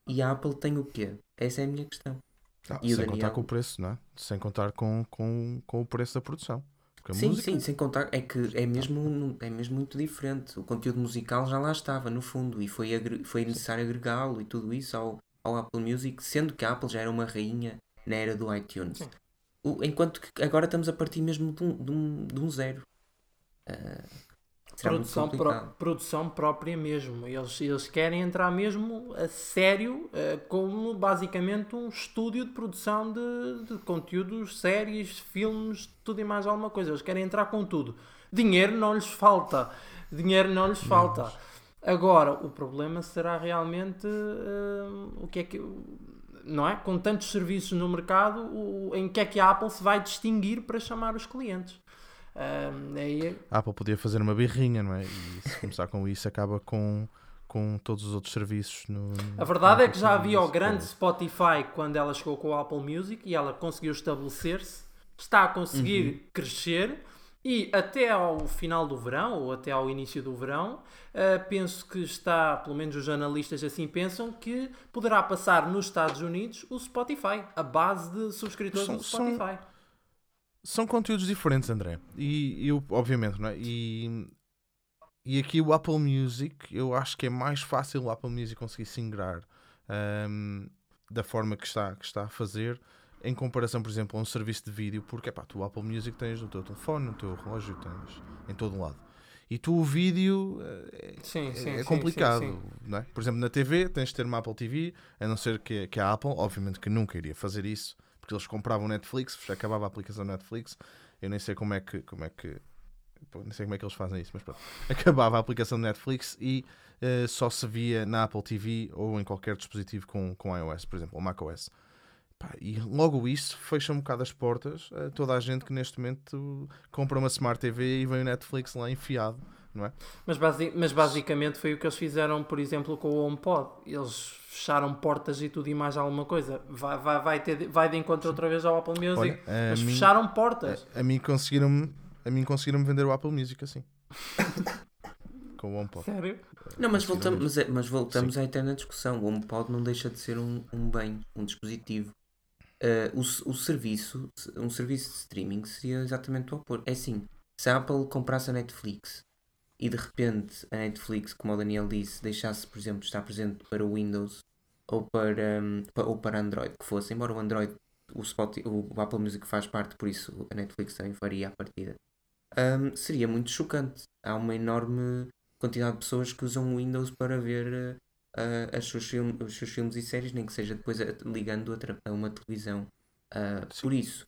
E a Apple tem o quê? Essa é a minha questão. Ah, E sem Daniel? contar com o preço, não é? Sem contar com, com, com o preço da produção. Sim, música- sim, sem contar, é que é mesmo, é mesmo muito diferente. O conteúdo musical já lá estava, no fundo, e foi, agre- foi necessário agregá-lo e tudo isso ao, ao Apple Music, sendo que a Apple já era uma rainha na era do iTunes. Sim. Enquanto que agora estamos a partir mesmo de um, de um, de um zero. Muito Produção, complicado. produção própria mesmo. Eles, eles querem entrar mesmo a sério, eh, como basicamente um estúdio de produção de, de conteúdos, séries, filmes, tudo e mais alguma coisa. Eles querem entrar com tudo. Dinheiro não lhes falta. Dinheiro não lhes falta. Agora, o problema será realmente eh, o que é que. Não é? Com tantos serviços no mercado, o- em que é que a Apple se vai distinguir para chamar os clientes? Aí A Apple podia fazer uma birrinha, não é? E se começar com isso, acaba com, com todos os outros serviços. No, A verdade é que já havia o grande Spotify quando ela chegou com o Apple Music e ela conseguiu estabelecer-se, está a conseguir crescer e até ao final do verão, ou até ao início do verão, eh, penso que está, pelo menos os analistas assim pensam, que poderá passar nos Estados Unidos o Spotify, a base de subscritores São- do são- Spotify. São conteúdos diferentes, André. E eu, obviamente, não é? E, e aqui o Apple Music, eu acho que é mais fácil o Apple Music conseguir se ingrar ahm, da forma que está, que está a fazer, em comparação, por exemplo, a um serviço de vídeo, porque epá, tu o Apple Music tens no teu telefone, no teu relógio, tens em todo lado. E tu o vídeo eh, Sim, é, sim, é sim, complicado, sim, não é? Por exemplo, na TV tens de ter uma Apple TV, a não ser que, que a Apple, obviamente que nunca iria fazer isso, porque eles compravam Netflix, acabava a aplicação Netflix, eu nem sei como é que, como é que pô, nem sei como é que eles fazem isso, mas pronto. Acabava a aplicação Netflix e eh, só se via na Apple TV ou em qualquer dispositivo com, com iOS, por exemplo, ou macOS. Pá, e logo isso fecha um bocado as portas a toda a gente que neste momento compra uma Smart TV e vem o Netflix lá enfiado, não é? Mas, basi- mas basicamente foi o que eles fizeram, por exemplo, com o HomePod. Eles fecharam portas e tudo e mais alguma coisa. Vai, vai, vai, ter, de- vai de encontro outra vez ao Apple Music. Olha, mas mim- fecharam portas. A, a mim conseguiram a mim conseguiram vender o Apple Music assim. com o HomePod. Sério? Não, mas voltamos, mas, é- mas voltamos à eterna discussão. O HomePod não deixa de ser um, um bem, um dispositivo. Ah, o, o serviço, um serviço de streaming seria exatamente o oposto. É assim, se a Apple comprasse a Netflix e de repente a Netflix, como o Daniel disse, deixasse, por exemplo, estar presente para Windows ou para, pa- ou para Android, que fosse, embora o Android, o, Spotify, o Apple Music faz parte, por isso a Netflix também faria a partida. hum, seria muito chocante. Há uma enorme quantidade de pessoas que usam o Windows para ver ah, as seus filme- os seus filmes e séries, nem que seja depois a- ligando a, uma televisão. Ah, por isso,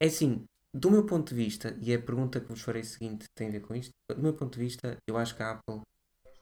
é assim, do meu ponto de vista, e a pergunta que vos farei seguinte tem a ver com isto, do meu ponto de vista, eu acho que a Apple,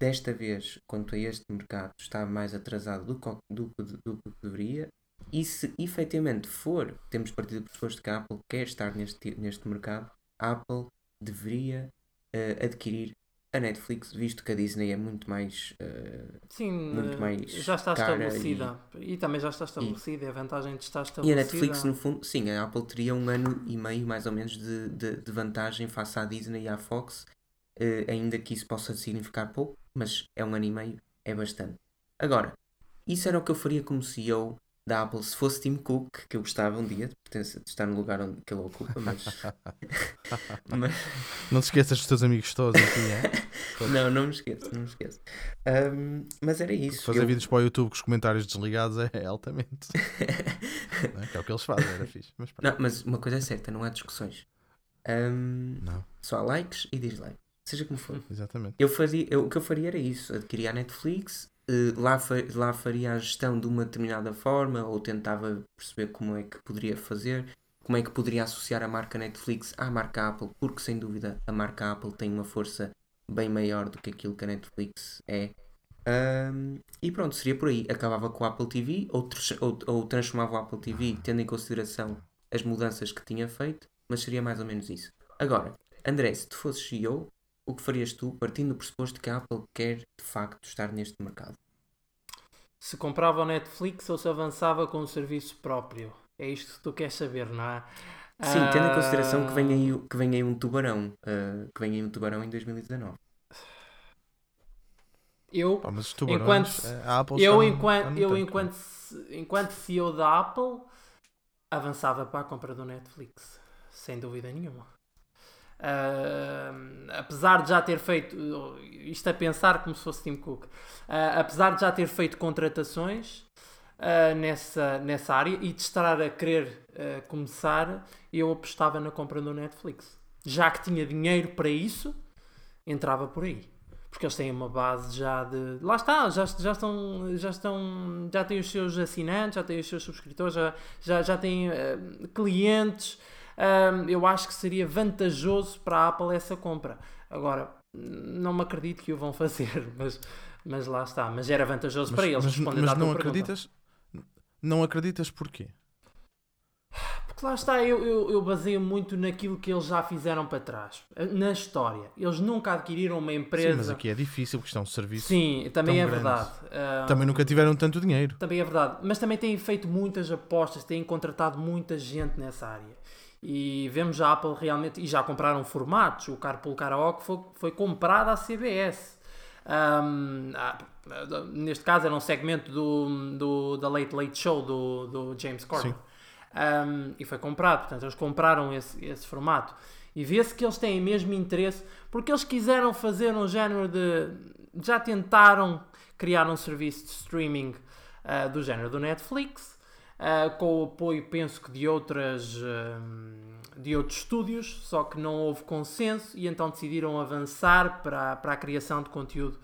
desta vez, quanto a este mercado, está mais atrasado do que, do, que- do que deveria. E se efetivamente for, temos partido do pressuposto que a Apple quer estar neste, neste mercado, a Apple deveria eh, adquirir a Netflix, visto que a Disney é muito mais. eh, Sim, Muito eh, mais já está estabelecida. E... também já está estabelecida. É a vantagem de estar e estabelecida. a Netflix, no fundo, sim, a Apple teria um ano e meio mais ou menos de, de, de vantagem face à Disney e à Fox, eh, ainda que isso possa significar pouco, mas é um ano e meio, é bastante. Agora, isso era o que eu faria como CEO da Apple se fosse Tim Cook, que eu gostava um dia de, estar no lugar onde que ele ocupa, mas, mas Não te esqueças dos teus amigos todos aqui, é? não, não me esqueço, não me esqueço. Ahm, mas era isso. Fazer eu- vídeos para o YouTube com os comentários desligados é, altamente. é? Que é o que eles fazem, era fixe. Mas. Não, mas uma coisa é certa, não há discussões. Ahm, Não, só há likes e dislikes, seja como for. exatamente. Eu faria, eu- o que eu faria era isso: adquiria a Netflix, lá, fa- lá faria a gestão de uma determinada forma, ou tentava perceber como é que poderia fazer, como é que poderia associar a marca Netflix à marca Apple, porque sem dúvida a marca Apple tem uma força bem maior do que aquilo que a Netflix é. Ahm, e pronto, seria por aí. Acabava com o Apple TV ou, ou, ou transformava o Apple TV tendo em consideração as mudanças que tinha feito, mas seria mais ou menos isso. Agora, André, se tu fosses CEO, o que farias tu partindo do pressuposto que a Apple quer de facto estar neste mercado? Se comprava o Netflix ou se avançava com um serviço próprio? É isto que tu queres saber, não é? Sim, tendo em consideração Ah, que vem aí, o- que vem aí um tubarão, ah, que vem aí um tubarão em 2019. Eu, Pá, tubarões, Enquanto- eh, a Apple eu, está no- enquanto, está eu enquanto, enquanto CEO da Apple, avançava para a compra do Netflix, sem dúvida nenhuma. Ah, apesar de já ter feito, isto a pensar como se fosse Tim Cook, ah, apesar de já ter feito contratações ah, nessa, nessa área e de estar a querer começar, eu apostava na compra do Netflix. Já que tinha dinheiro para isso, entrava por aí porque eles têm uma base já de. Lá está, já, já estão. Já estão. Já têm os seus assinantes, já têm os seus subscritores, já, já, já têm clientes. Ahm, eu acho que seria vantajoso para a Apple essa compra. Agora, não me acredito que o vão fazer, mas, mas lá está. Mas era vantajoso Mas, para eles mas, mas não pergunta. acreditas? Não acreditas porquê? Porque lá está, eu, eu, eu baseio muito naquilo que eles já fizeram para trás, na história. Eles nunca adquiriram uma empresa. Sim, mas aqui é difícil porque isto é um serviço. Sim, também é grande. verdade. Ah, Também nunca tiveram tanto dinheiro. Também é verdade. Mas também têm feito muitas apostas, têm contratado muita gente nessa área. E vemos a Apple realmente. E já compraram formatos. O Carpool Karaoke foi, foi comprado à CBS. Ahm, ah, neste caso era um segmento do, do, da Late Late Show do, do James Corden. Sim. Um, e foi comprado, portanto eles compraram esse, esse formato e vê-se que eles têm mesmo interesse porque eles quiseram fazer um género de já tentaram criar um serviço de streaming uh, do género do Netflix uh, com o apoio penso que de outras um, de outros estúdios só que não houve consenso e então decidiram avançar para, para a criação de conteúdo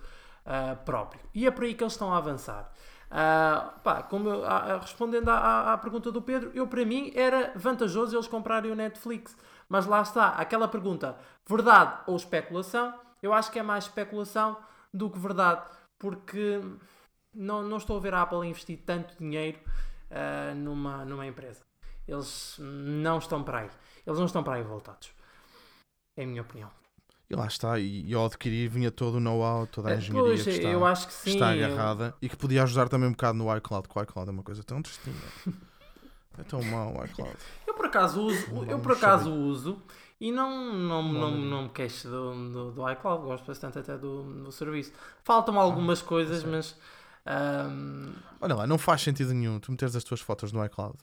uh, próprio e é por aí que eles estão a avançar ah, pá, como eu- ah, ah, respondendo à, à- à pergunta do Pedro, eu para mim era vantajoso eles comprarem o Netflix. Mas lá está, aquela pergunta, verdade ou especulação? Eu acho que é mais especulação do que verdade, porque não, não estou a ver a Apple investir tanto dinheiro ah, numa, numa empresa. Eles não estão para aí. Eles não estão para aí voltados. É a minha opinião. E lá está. E, ao adquirir vinha todo o know-how, toda a Eh, engenharia pois, que está, eu acho que sim. está eu- agarrada e que podia ajudar também um bocado no iCloud, que o iCloud é uma coisa tão tristinha. É tão mau o iCloud. Eu por acaso uso, Vamos eu por acaso saber. uso e não, não, não, Maravilha. não me queixo do, do, do iCloud, gosto bastante até do, do serviço. Faltam-me algumas coisas, mas ahm, Olha lá, não faz sentido nenhum tu meteres as tuas fotos no iCloud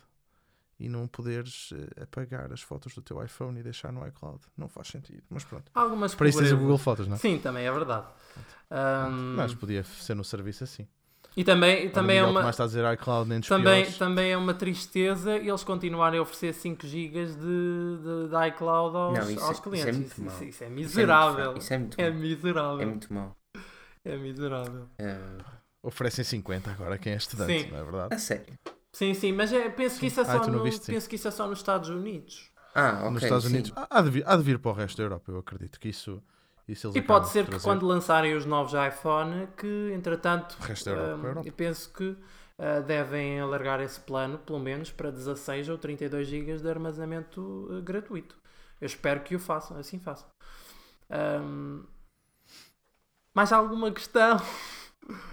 e não poderes eh, apagar as fotos do teu iPhone e deixar no iCloud. Não faz sentido. Mas pronto. algumas Para isso tens o. Google Fotos, não é? Sim, também é verdade. Ahm, Mas podia ser no serviço assim. e também, e também é Miguel uma. Está a dizer iCloud nem Também, piores. também é uma tristeza eles continuarem a oferecer 5 GB de, de, de iCloud aos, Não, isso é- aos isso é clientes. muito Isso, mau. isso- isso é é miserável. Isso é muito É mau. miserável. É muito mau. É miserável. Ah, Oferecem 50 agora quem é estudante, Sim. não é verdade? a sério. Sim, sim, mas é- penso, que isso é Ah, só não no- viste, sim. penso que isso é só nos Estados Unidos. Ah, ok. Nos Estados sim. Unidos. Há de, vir, há de vir para o resto da Europa, eu acredito que isso, isso eles E pode de ser que quando lançarem os novos iPhone, que entretanto, O resto da Europa, para a Europa. eu penso que ah, devem alargar esse plano, pelo menos para 16 ou 32 GB de armazenamento ah, gratuito. Eu espero que o façam, assim façam. Hum, mais alguma questão?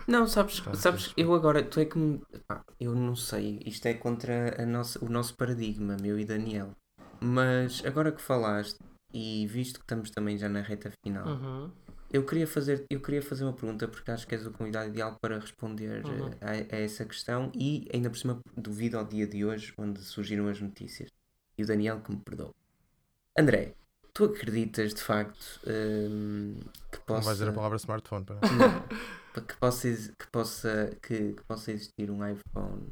Não, sabes, Tá, sabes eu agora, tu é que me. pá, eu não sei, isto é contra a nossa, o nosso paradigma, meu e Daniel. Mas agora que falaste, e visto que estamos também já na reta final, Uhum. Eu queria, fazer, eu queria fazer uma pergunta porque acho que és o convidado ideal para responder Uhum. eh, a, a essa questão e ainda por cima devido ao dia de hoje onde surgiram as notícias. E o Daniel que me perdoou. André, tu acreditas de facto hum, que Não possa, vais dizer a palavra smartphone. Para... Não, que possa, que possa, que, que possa existir um iPhone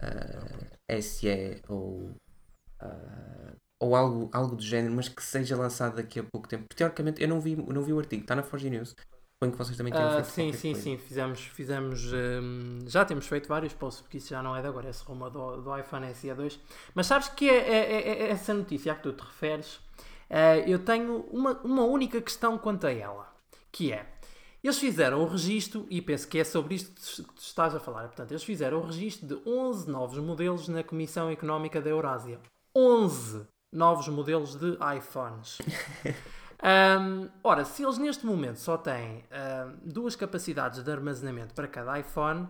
ah, SE ou, ah, ou algo, algo do género, mas que seja lançado daqui a pouco tempo. Porque, teoricamente, eu não vi, eu não vi o artigo, está na Forge News. Suponho que vocês também tenham Ah, feito sim, sim, coisa. sim, fizemos, fizemos hum, já temos feito vários posts, porque isso já não é de agora, esse rumo do, do iPhone SE2. Mas sabes que é, é- é- é essa notícia a que tu te referes, ah, eu tenho uma, uma única questão quanto a ela, que é, eles fizeram o registro, e penso que é sobre isto que tu estás a falar, portanto, eles fizeram o registro de 11 novos modelos na Comissão Económica da Eurásia. 11 novos modelos de iPhones. Ahm, ora, se eles neste momento só têm duas capacidades de armazenamento para cada iPhone,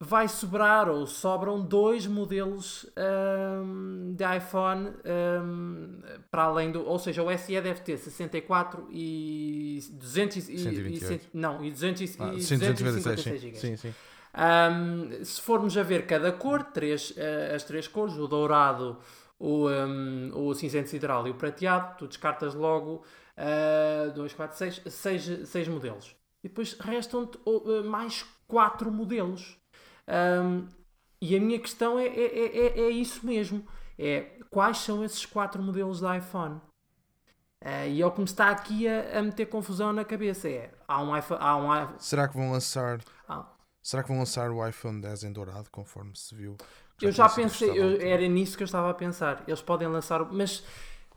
vai sobrar ou sobram dois modelos ahm, de iPhone ahm, para além do. Ou seja, o SE deve ter 64 e 200 e, e, 128. cento- não, e 200 e, Ah, e 196, 256 sim. GB. sim, sim. Ahm, se formos a ver cada cor, três, eh, as três cores, o dourado, o, ahm, o cinzento sideral e o prateado, tu descartas logo 2, 4, 6, 6, seis modelos. E depois restam-te oh, eh, mais quatro modelos. Ahm, e a minha questão é, é, é, é- é isso mesmo. É quais são esses quatro modelos de iPhone? Ah, e é o que me está aqui a, a meter confusão na cabeça. É, há um iPhone. Há um, i- Será que vão lançar. Ah. Será que vão lançar o iPhone 10 em dourado, conforme se viu? Eu já tinha sido pensei, eu- um era nisso que eu estava a pensar. Eles podem lançar, mas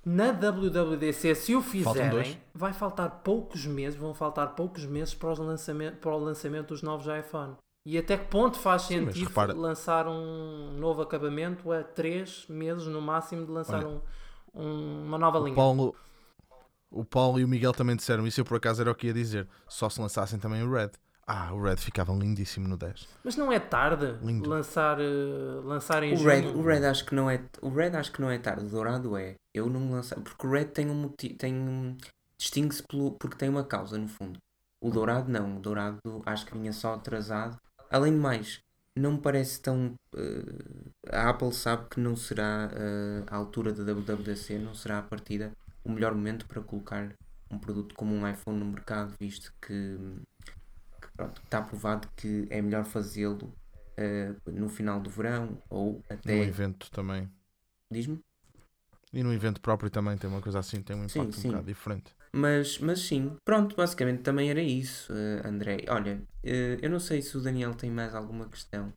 na WWDC, se o fizerem, vai faltar poucos meses, vão faltar poucos meses para, os lançamento, para o lançamento dos novos iPhone. E até que ponto faz Sim, sentido repara- lançar um novo acabamento a 3 meses no máximo de lançar Olha, um- um- uma nova O linha? Paulo, o Paulo e o Miguel também disseram isso. Eu por acaso era o que ia dizer. Só se lançassem também o Red. Ah, o Red ficava lindíssimo no 10. Mas não é tarde Lindo. lançar, eh, lançar em O junho? Red, o Red acho que não é o Red acho que não é tarde, o Dourado é. Eu não lançar, porque o Red tem um motivo, tem um distingue-se porque tem uma causa no fundo. O Dourado não, o Dourado acho que vinha só atrasado. Além de mais, não me parece tão eh, a Apple sabe que não será eh, a altura da WWDC, não será a partida o melhor momento para colocar um produto como um iPhone no mercado, visto que, que, pronto, está provado que é melhor fazê-lo eh, no final do verão ou No até. evento também. Diz-me? E no evento próprio também tem uma coisa assim, tem um Sim, impacto sim. um bocado diferente. Mas, mas sim, pronto, basicamente também era isso, eh, André. Olha, eh, eu não sei se o Daniel tem mais alguma questão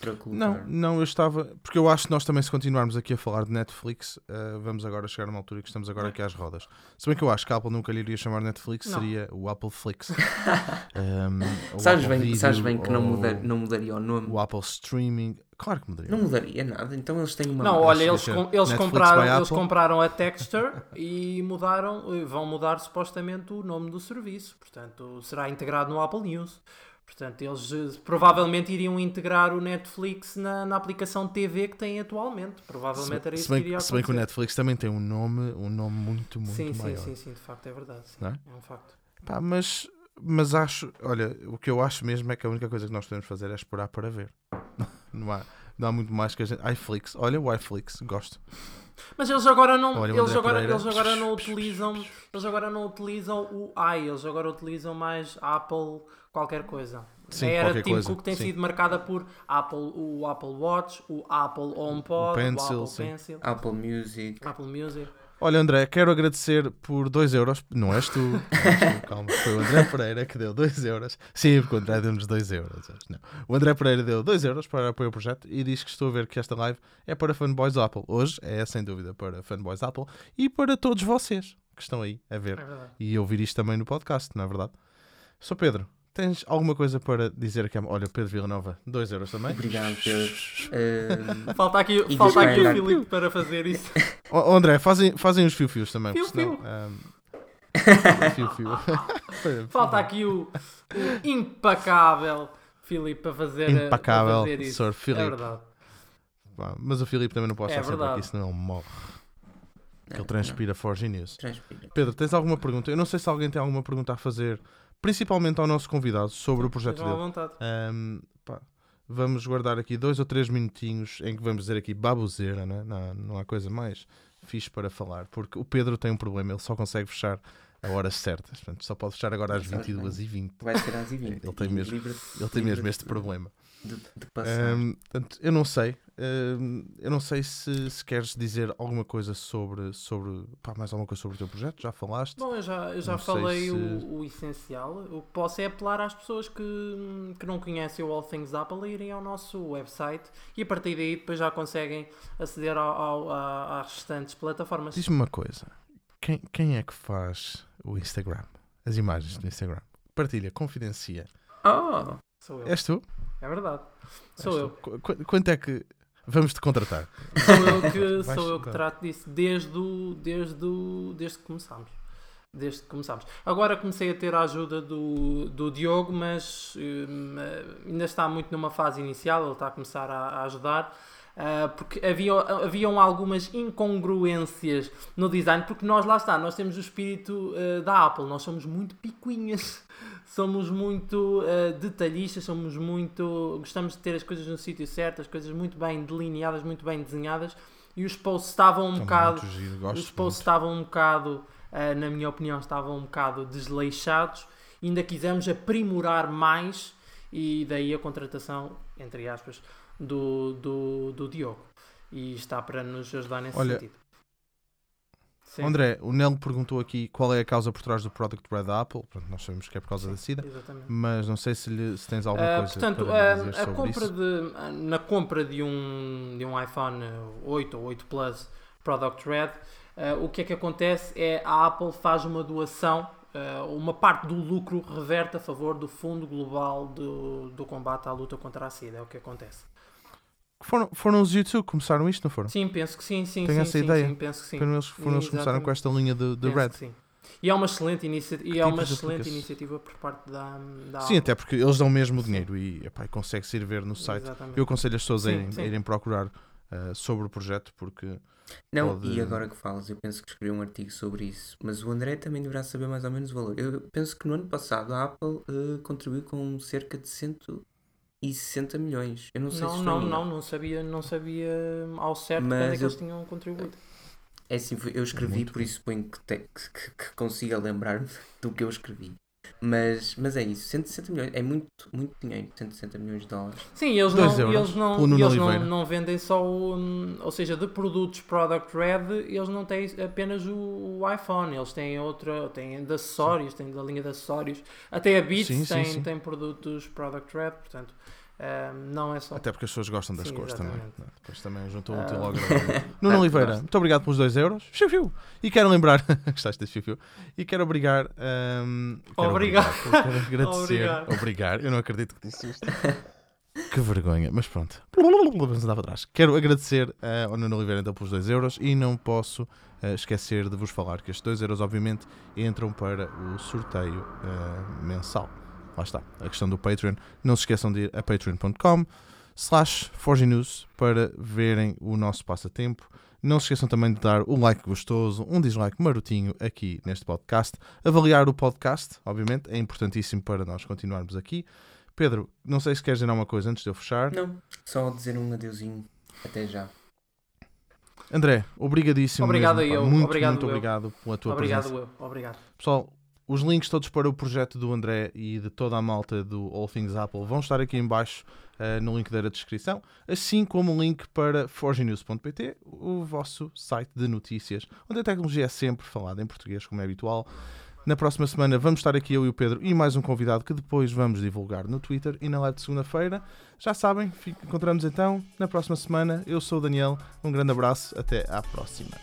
para colocar. Não, não, eu estava. Porque eu acho que nós também, se continuarmos aqui a falar de Netflix, eh, vamos agora chegar a uma altura que estamos agora aqui às rodas. Se bem que eu acho que a Apple nunca lhe iria chamar Netflix, Não. seria o Apple Flix. Um, o sabes, Apple bem, Video, sabes bem que não, muda, não mudaria o nome. O Apple Streaming. Claro que mudaria. Não mudaria nada, então eles têm uma. Não, olha, eles, que com- eles, Netflix compraram, eles compraram a Texture e mudaram, vão mudar supostamente o nome do serviço. Portanto, será integrado no Apple News. Portanto, eles eh, provavelmente iriam integrar o Netflix na, na aplicação TV que têm atualmente. Provavelmente era Se isso bem, que iria se bem que o acontecer. Netflix também tem um nome, um nome muito, muito Sim, sim, maior. sim, sim, de facto é verdade. sim. Não é? é um facto. Pá, mas, mas acho, olha, o que eu acho mesmo é que a única coisa que nós podemos fazer é esperar para ver. Não, há, não há muito mais que a gente. iFlix, olha o iFlix, gosto. Mas eles agora não, Olha, o eles agora, Pereira. eles agora não utilizam, eles agora não utilizam o i, eles agora utilizam mais Apple qualquer coisa. Sim, a era Tim coisa, Cook tem sim. sido marcada por Apple, o Apple Watch, o Apple HomePod, o, Pencil, Apple sim. Pencil, Apple Music. Apple Music. Olha, André, quero agradecer por 2 euros. Não és tu, não és tu, calma. Foi o André Pereira que deu 2 euros. Sim, porque o André deu-nos 2 euros. Não. O André Pereira deu 2 euros para apoiar o projeto e diz que estou a ver que esta live é para fanboys Apple. Hoje é, sem dúvida, para fanboys Apple e para todos vocês que estão aí a É ver verdade. e ouvir isto também no podcast, não é verdade? Sou Pedro, tens alguma coisa para dizer aqui? Olha, Pedro Villanova, 2 euros também. Obrigado, Pedro. Ahm, Falta aqui, E falta aqui o. Filipe para fazer isso. Ó, André, fazem, fazem os fio-fios também, porque Fio-fio. senão. ahm, fio-fio. Falta aqui o, o impacável Filipe para fazer, a- Impacável, a fazer isso. Sr. Filipe. É verdade. Mas o Filipe também não pode É estar sempre verdade. aqui, senão ele morre. que ele Não, transpira Forge News. transpira. Pedro, tens alguma pergunta? Eu não sei se alguém tem alguma pergunta a fazer, principalmente ao nosso convidado, sobre o projeto Estejam à dele. vontade. Ahm, pá, vamos guardar aqui dois ou três minutinhos em que vamos dizer aqui baboseira, né? não, não há coisa mais fixe para falar, porque o Pedro tem um problema, ele só consegue fechar a horas certas, portanto, só pode fechar agora às Sabes bem. 22h20. Vai ser às 20 Ele tem mesmo- Ele tem mesmo este problema. De, de passar. Ahm, portanto, eu não sei. eu não sei se, se queres dizer alguma coisa sobre, sobre pá, mais alguma coisa sobre o teu projeto. Já falaste? Bom, eu já, eu já Não falei se- o, o essencial. O que posso é apelar às pessoas que, que não conhecem o All Things Apple a irem ao nosso website e a partir daí depois já conseguem aceder ao, ao- a- às restantes plataformas. Diz-me uma coisa. Quem, quem é que faz o Instagram? As imagens do Instagram? Partilha, confidencia. Oh! Sou eu. És tu? É verdade. Sou eu. Qu- qu- quanto é que vamos te contratar? Sou eu que, Vais sou eu que trato disso desde, o, desde, o, desde que começámos. Desde que começámos. Agora comecei a ter a ajuda do, do Diogo, mas hum, ainda está muito numa fase inicial, ele está a começar a, a ajudar. Ah, porque havia, haviam algumas incongruências no design, porque nós lá está, nós temos o espírito ah, da Apple, nós somos muito picuinhas, somos muito ah, detalhistas, somos muito. gostamos de ter as coisas no sítio certo, as coisas muito bem delineadas, muito bem desenhadas, e os posts estavam um bocado. giro, Os posts estavam um bocado, na minha opinião, estavam um bocado desleixados. Ainda quisemos aprimorar mais e daí a contratação, entre aspas, do, do, do Diogo. E está para nos ajudar nesse Olha, sentido. Sim, André, o Nelo perguntou aqui qual é a causa por trás do Product Red da Apple. Pronto, nós sabemos que é por causa da SIDA, Exatamente. mas não sei se, lhe- se tens alguma Ah, coisa portanto, para ah, dizer a sobre compra isso. de, ah, na compra de um, de um iPhone 8 ou 8 Plus Product Red, ah, o que é que acontece é a Apple faz uma doação, ah, uma parte do lucro reverte a favor do Fundo Global do, do Combate à Luta contra a SIDA. É o que acontece. Foram, foram os YouTube que começaram isto, não foram? Sim, penso que sim, sim, Tenho sim, essa sim, ideia. sim, penso que sim. Foram eles, foram eles que começaram com esta linha de, de Red. sim. E é uma excelente, inicia e é uma excelente iniciativa por parte da, da Sim, Apple. até porque eles dão mesmo o dinheiro e, epá, e consegue-se ir ver no site. Exatamente. Eu aconselho as pessoas a Sim, irem, sim. a irem procurar ah, sobre o projeto porque Não, Pode- e agora que falas, eu penso que escrevi um artigo sobre isso, mas o André também deverá saber mais ou menos o valor. Eu penso que no ano passado a Apple eh, contribuiu com cerca de 160 milhões. Eu não sei se Não, foi não, não, não sabia, não sabia ao certo Mas quando é que eu- eles tinham contribuído. É assim, eu escrevi, muito por isso suponho que, te- que, que- que consiga lembrar-me do que eu escrevi. Mas, mas é isso, 160 milhões, é muito, muito dinheiro, 160 milhões de dólares. Sim, eles não, euros eles não, eles não, não vendem só o, ou seja, de produtos Product Red, eles não têm apenas o, o iPhone, eles têm outra, têm de acessórios, têm da linha de acessórios, até a Beats Sim, sim, tem, sim. tem produtos Product Red, portanto, não é só. Até porque as pessoas gostam das Sim, cores também. exatamente. é? Depois também juntou um Ah. útil ao agradável. Nuno Ah, Oliveira, gosto. muito obrigado pelos 2 euros. Fiu, fiu. E quero lembrar, gostaste desse fiu, fiu? E quero obrigar. ahm, quero Obrigado. obrigar, Quero agradecer. Obrigado. Obrigar. Eu não acredito que disse isto. Que vergonha, mas pronto. Vamos andar para trás. Quero agradecer ah, ao Nuno Oliveira então pelos 2 euros e não posso ah, esquecer de vos falar que estes 2 euros, obviamente, entram para o sorteio ah, mensal. Lá está, a questão do Patreon. Não se esqueçam de ir a patreon.com slash News para verem o nosso passatempo. Não se esqueçam também de dar o like gostoso, um dislike marotinho aqui neste podcast. Avaliar o podcast, obviamente, é importantíssimo para nós continuarmos aqui. Pedro, não sei se queres dizer alguma coisa antes de eu fechar. Não, só dizer um adeusinho. Até já. André, obrigadíssimo. Obrigado mesmo, eu, Muito, obrigado muito eu. obrigado pela tua Obrigado, presença. eu, obrigado. Pessoal, os links todos para o projeto do André e de toda a malta do All Things Apple vão estar aqui em baixo eh, no link da descrição, assim como o link para forgenews.pt, o vosso site de notícias, onde a tecnologia é sempre falada em português, como é habitual. Na próxima semana vamos estar aqui eu e o Pedro e mais um convidado que depois vamos divulgar no Twitter e na live de segunda-feira. Já sabem, encontramos então na próxima semana. Eu sou o Daniel, um grande abraço, até à próxima.